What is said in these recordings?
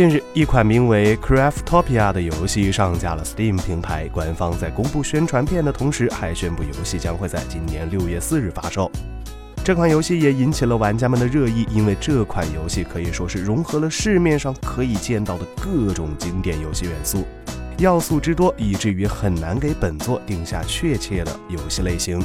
近日，一款名为《Craftopia》的游戏上架了 Steam 平台。官方在公布宣传片的同时，还宣布游戏将会在今年六月四日发售。这款游戏也引起了玩家们的热议，因为这款游戏可以说是融合了市面上可以见到的各种经典游戏元素，要素之多，以至于很难给本作定下确切的游戏类型。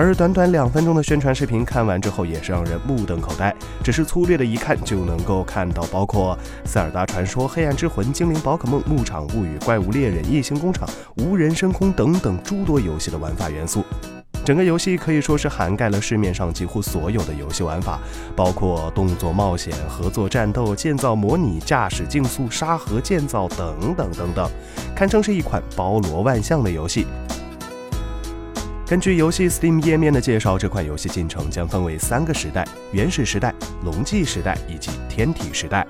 而短短两分钟的宣传视频看完之后，也是让人目瞪口呆。只是粗略的一看，就能够看到包括《塞尔达传说》《黑暗之魂》《精灵宝可梦》《牧场物语》《怪物猎人》《异形工厂》《无人深空》等等诸多游戏的玩法元素。整个游戏可以说是涵盖了市面上几乎所有的游戏玩法，包括动作冒险、合作战斗、建造模拟、驾驶竞速、沙盒建造等等等等，堪称是一款包罗万象的游戏。根据游戏 Steam 页面的介绍，这款游戏进程将分为三个时代：原始时代、龙纪时代以及天体时代。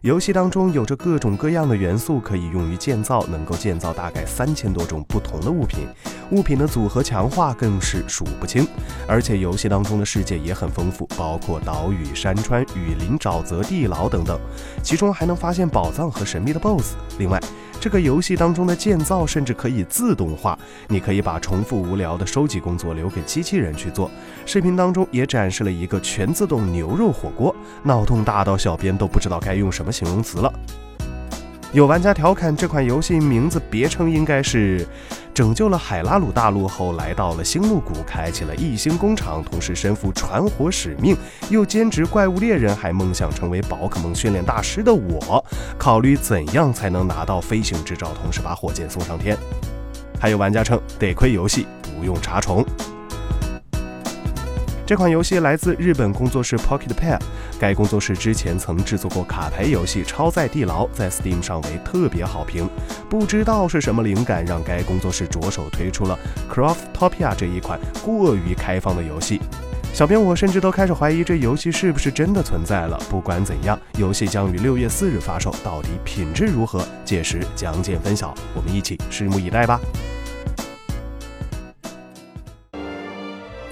游戏当中有着各种各样的元素可以用于建造，能够建造大概三千多种不同的物品，物品的组合强化更是数不清。而且游戏当中的世界也很丰富，包括岛屿、山川、雨林、沼泽、地牢等等，其中还能发现宝藏和神秘的 BOSS。另外，这个游戏当中的建造甚至可以自动化，你可以把重复无聊的收集工作留给机器人去做。视频当中也展示了一个全自动牛肉火锅，脑洞大到小编都不知道该用什么形容词了。有玩家调侃这款游戏名字别称应该是。拯救了海拉鲁大陆后，来到了星露谷，开启了异星工厂，同时身负传火使命，又兼职怪物猎人，还梦想成为宝可梦训练大师的我，考虑怎样才能拿到飞行执照，同时把火箭送上天。还有玩家称，得亏游戏不用查重。这款游戏来自日本工作室 Pocket Pair，该工作室之前曾制作过卡牌游戏《超载地牢》，在 Steam 上为特别好评。不知道是什么灵感，让该工作室着手推出了 Craftopia 这一款过于开放的游戏。小编我甚至都开始怀疑这游戏是不是真的存在了。不管怎样，游戏将于六月四日发售，到底品质如何，届时将见分晓。我们一起拭目以待吧。